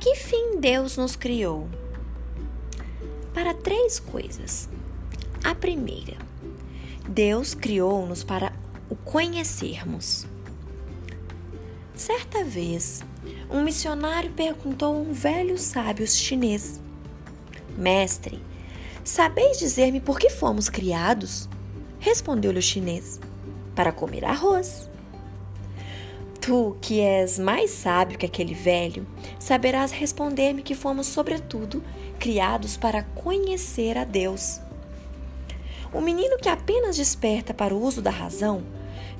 que fim Deus nos criou? Para três coisas. A primeira, Deus criou-nos para o conhecermos. Certa vez, um missionário perguntou a um velho sábio chinês: Mestre, sabeis dizer-me por que fomos criados? Respondeu-lhe o chinês: Para comer arroz. Tu, que és mais sábio que aquele velho, saberás responder-me que fomos, sobretudo, criados para conhecer a Deus. O menino que apenas desperta para o uso da razão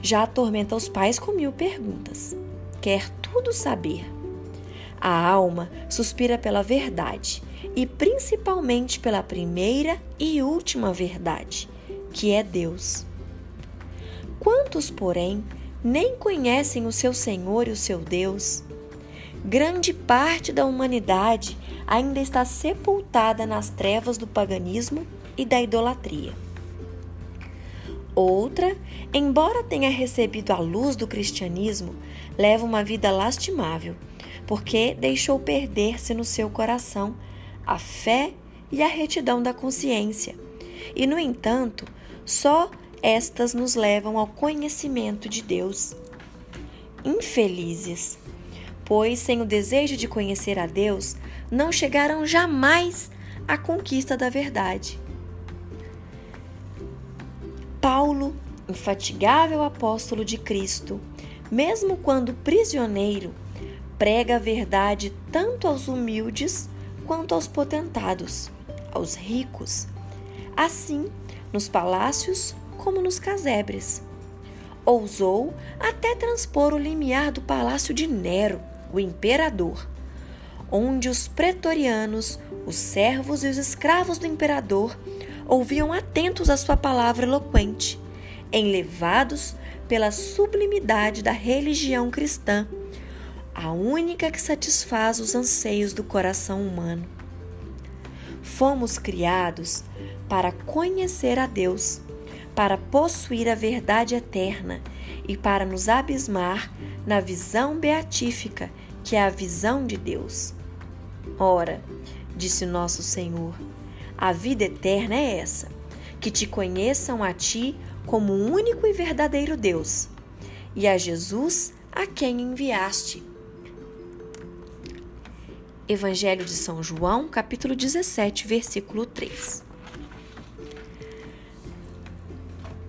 já atormenta os pais com mil perguntas. Quer tudo saber. A alma suspira pela verdade e principalmente pela primeira e última verdade, que é Deus. Quantos, porém, nem conhecem o seu Senhor e o seu Deus. Grande parte da humanidade ainda está sepultada nas trevas do paganismo e da idolatria. Outra, embora tenha recebido a luz do cristianismo, leva uma vida lastimável, porque deixou perder-se no seu coração a fé e a retidão da consciência. E, no entanto, só estas nos levam ao conhecimento de Deus. Infelizes, pois sem o desejo de conhecer a Deus, não chegarão jamais à conquista da verdade. Paulo, infatigável apóstolo de Cristo, mesmo quando prisioneiro, prega a verdade tanto aos humildes quanto aos potentados, aos ricos. Assim, nos palácios como nos casebres. Ousou até transpor o limiar do palácio de Nero, o imperador, onde os pretorianos, os servos e os escravos do imperador ouviam atentos a sua palavra eloquente, enlevados pela sublimidade da religião cristã, a única que satisfaz os anseios do coração humano. Fomos criados para conhecer a Deus para possuir a verdade eterna e para nos abismar na visão beatífica, que é a visão de Deus. Ora, disse nosso Senhor, a vida eterna é essa: que te conheçam a ti como o único e verdadeiro Deus, e a Jesus a quem enviaste. Evangelho de São João, capítulo 17, versículo 3.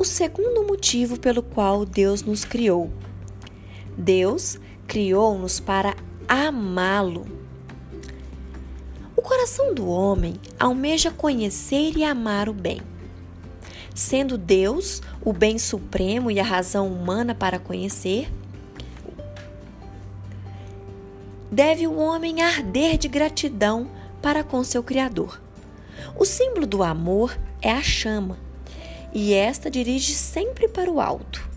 O segundo motivo pelo qual Deus nos criou. Deus criou-nos para amá-lo. O coração do homem almeja conhecer e amar o bem. Sendo Deus o bem supremo e a razão humana para conhecer, deve o homem arder de gratidão para com seu Criador. O símbolo do amor é a chama e esta dirige sempre para o alto.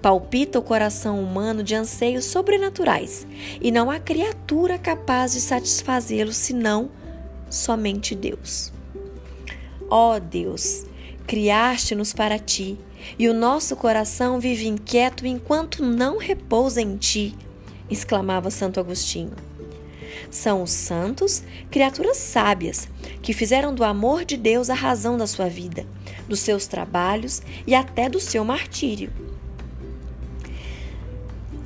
Palpita o coração humano de anseios sobrenaturais, e não há criatura capaz de satisfazê-lo senão somente Deus. Ó oh Deus, criaste-nos para ti, e o nosso coração vive inquieto enquanto não repousa em ti, exclamava Santo Agostinho. São os santos, criaturas sábias, que fizeram do amor de Deus a razão da sua vida dos seus trabalhos e até do seu martírio.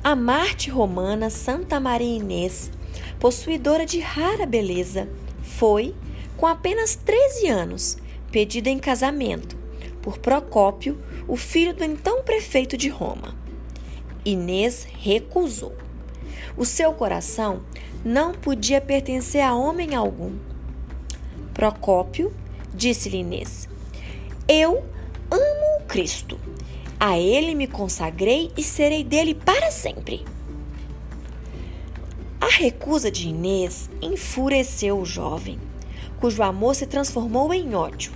A Marte romana Santa Maria Inês, possuidora de rara beleza, foi, com apenas 13 anos, pedida em casamento por Procópio, o filho do então prefeito de Roma. Inês recusou. O seu coração não podia pertencer a homem algum. Procópio disse-lhe Inês: eu amo o Cristo. A Ele me consagrei e serei dele para sempre. A recusa de Inês enfureceu o jovem, cujo amor se transformou em ódio.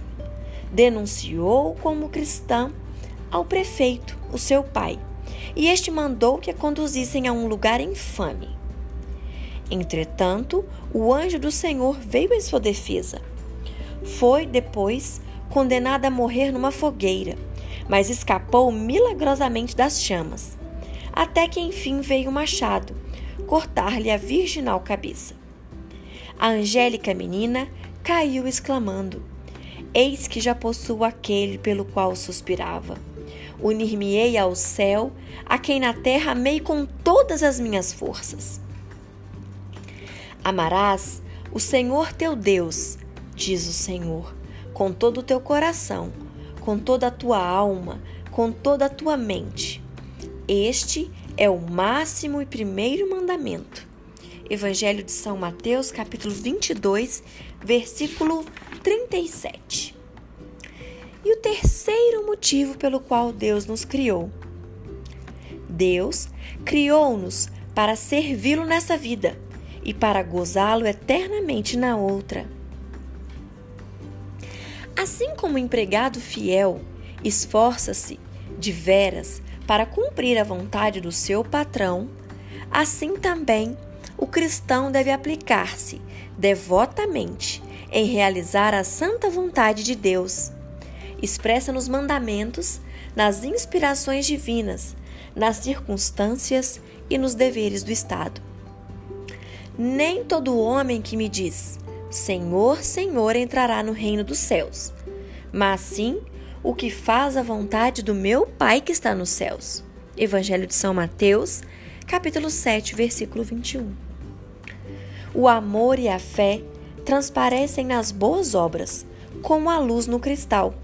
Denunciou como cristã ao prefeito, o seu pai, e este mandou que a conduzissem a um lugar infame. Entretanto, o anjo do Senhor veio em sua defesa. Foi depois condenada a morrer numa fogueira, mas escapou milagrosamente das chamas, até que enfim veio o machado cortar-lhe a virginal cabeça. a angélica menina caiu exclamando: Eis que já possuo aquele pelo qual suspirava. Unir-me-ei ao céu, a quem na terra amei com todas as minhas forças. Amarás o Senhor teu Deus, diz o Senhor, com todo o teu coração, com toda a tua alma, com toda a tua mente. Este é o máximo e primeiro mandamento. Evangelho de São Mateus, capítulo 22, versículo 37. E o terceiro motivo pelo qual Deus nos criou. Deus criou-nos para servi-lo nessa vida e para gozá-lo eternamente na outra. Assim como o empregado fiel esforça-se de veras para cumprir a vontade do seu patrão, assim também o cristão deve aplicar-se devotamente em realizar a santa vontade de Deus, expressa nos mandamentos, nas inspirações divinas, nas circunstâncias e nos deveres do Estado. Nem todo homem que me diz Senhor, Senhor entrará no reino dos céus, mas sim o que faz a vontade do meu Pai que está nos céus. Evangelho de São Mateus, capítulo 7, versículo 21. O amor e a fé transparecem nas boas obras, como a luz no cristal.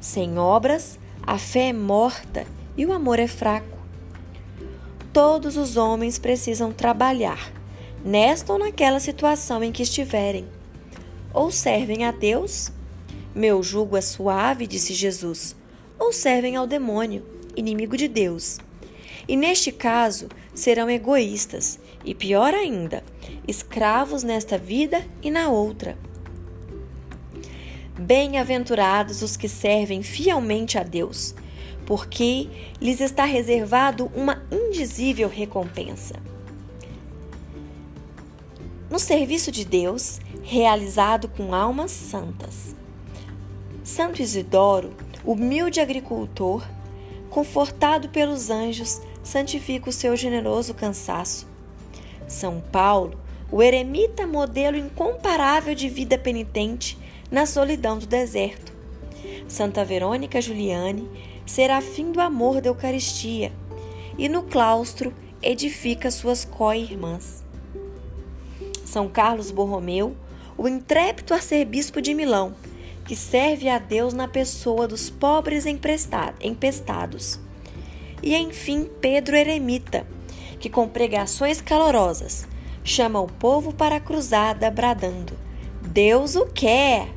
Sem obras, a fé é morta e o amor é fraco. Todos os homens precisam trabalhar, nesta ou naquela situação em que estiverem. Ou servem a Deus meu jugo é suave, disse Jesus, ou servem ao demônio, inimigo de Deus. E neste caso serão egoístas e, pior ainda, escravos nesta vida e na outra. Bem-aventurados os que servem fielmente a Deus, porque lhes está reservado uma indizível recompensa. No serviço de Deus, realizado com almas santas. Santo Isidoro, humilde agricultor, confortado pelos anjos, santifica o seu generoso cansaço. São Paulo, o eremita modelo incomparável de vida penitente na solidão do deserto. Santa Verônica Juliane, serafim do amor da Eucaristia, e no claustro edifica suas co-irmãs. São Carlos Borromeu, o intrépido arcebispo de Milão, que serve a Deus na pessoa dos pobres empestados. E enfim, Pedro Eremita, que com pregações calorosas chama o povo para a cruzada, bradando: Deus o quer!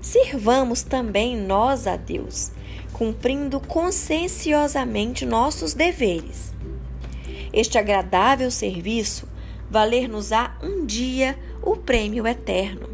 Sirvamos também nós a Deus, cumprindo conscienciosamente nossos deveres. Este agradável serviço valer-nos-á um dia o prêmio eterno.